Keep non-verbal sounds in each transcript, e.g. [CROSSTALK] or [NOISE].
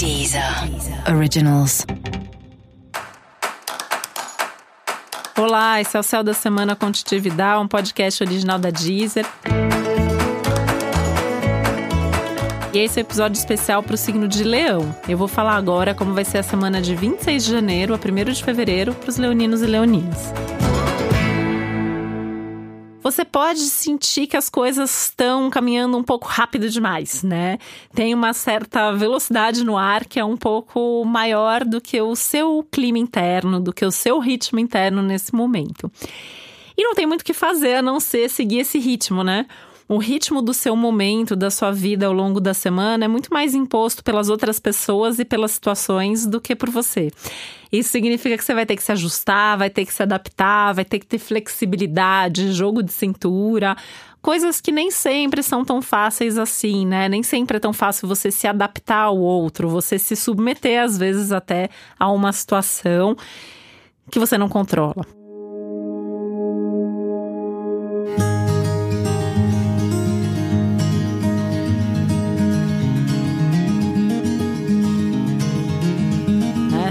Deezer Originals. Olá, esse é o Céu da Semana Contitividade, um podcast original da Deezer. E esse é o episódio especial para o signo de Leão. Eu vou falar agora como vai ser a semana de 26 de janeiro a 1 de fevereiro para os leoninos e leoninas. Você pode sentir que as coisas estão caminhando um pouco rápido demais, né? Tem uma certa velocidade no ar que é um pouco maior do que o seu clima interno, do que o seu ritmo interno nesse momento. E não tem muito o que fazer a não ser seguir esse ritmo, né? O ritmo do seu momento, da sua vida ao longo da semana é muito mais imposto pelas outras pessoas e pelas situações do que por você. Isso significa que você vai ter que se ajustar, vai ter que se adaptar, vai ter que ter flexibilidade, jogo de cintura, coisas que nem sempre são tão fáceis assim, né? Nem sempre é tão fácil você se adaptar ao outro, você se submeter às vezes até a uma situação que você não controla.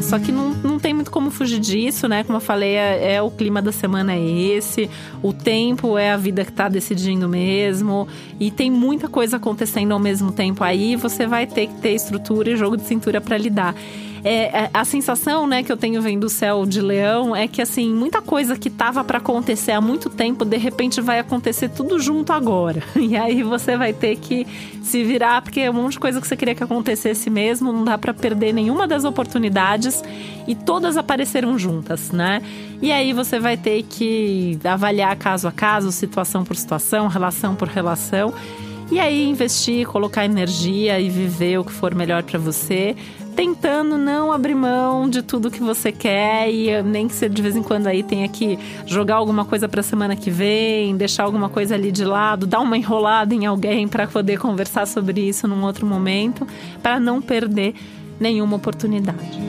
Só que não, não tem muito como fugir disso, né? Como eu falei, é, é o clima da semana é esse, o tempo é a vida que tá decidindo mesmo, e tem muita coisa acontecendo ao mesmo tempo aí, você vai ter que ter estrutura e jogo de cintura para lidar. É, é, a sensação, né, que eu tenho vendo o céu de leão é que, assim, muita coisa que tava para acontecer há muito tempo, de repente vai acontecer tudo junto agora. [LAUGHS] E aí você vai ter que se virar, porque é um monte de coisa que você queria que acontecesse mesmo, não dá para perder nenhuma das oportunidades e todas apareceram juntas, né? E aí você vai ter que avaliar caso a caso, situação por situação, relação por relação. E aí investir, colocar energia e viver o que for melhor para você tentando não abrir mão de tudo que você quer e nem que você de vez em quando aí tenha que jogar alguma coisa para semana que vem, deixar alguma coisa ali de lado, dar uma enrolada em alguém para poder conversar sobre isso num outro momento, para não perder nenhuma oportunidade.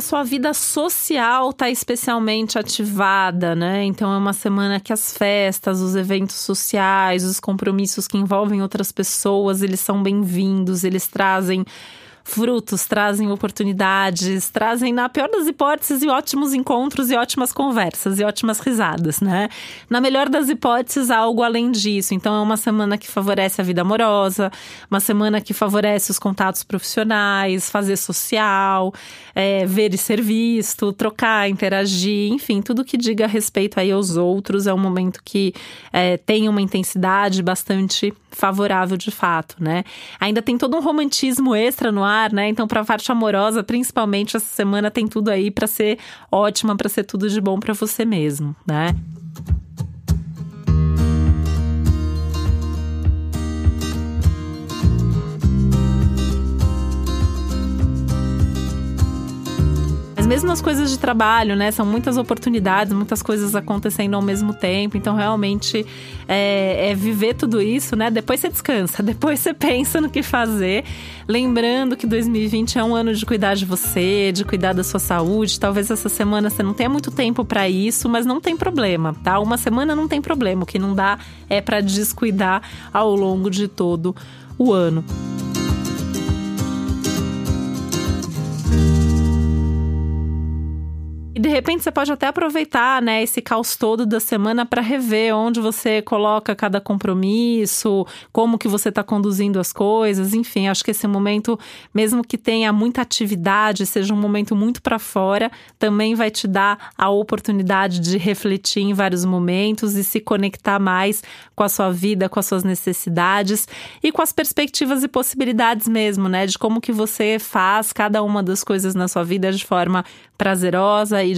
A sua vida social está especialmente ativada, né? Então é uma semana que as festas, os eventos sociais, os compromissos que envolvem outras pessoas, eles são bem-vindos, eles trazem frutos, trazem oportunidades, trazem, na pior das hipóteses, ótimos encontros e ótimas conversas e ótimas risadas, né? Na melhor das hipóteses, algo além disso. Então, é uma semana que favorece a vida amorosa, uma semana que favorece os contatos profissionais, fazer social, é, ver e ser visto, trocar, interagir, enfim, tudo que diga respeito aí aos outros. É um momento que é, tem uma intensidade bastante favorável de fato, né? Ainda tem todo um romantismo extra no né? Então, para a parte amorosa, principalmente essa semana tem tudo aí para ser ótima, para ser tudo de bom para você mesmo, né? Mesmo nas coisas de trabalho, né? São muitas oportunidades, muitas coisas acontecendo ao mesmo tempo. Então, realmente, é, é viver tudo isso, né? Depois você descansa, [LAUGHS] depois você pensa no que fazer. Lembrando que 2020 é um ano de cuidar de você, de cuidar da sua saúde. Talvez essa semana você não tenha muito tempo para isso, mas não tem problema, tá? Uma semana não tem problema. O que não dá é para descuidar ao longo de todo o ano. Repente você pode até aproveitar, né, esse caos todo da semana para rever onde você coloca cada compromisso, como que você está conduzindo as coisas, enfim, acho que esse momento, mesmo que tenha muita atividade, seja um momento muito para fora, também vai te dar a oportunidade de refletir em vários momentos e se conectar mais com a sua vida, com as suas necessidades e com as perspectivas e possibilidades mesmo, né, de como que você faz cada uma das coisas na sua vida de forma prazerosa e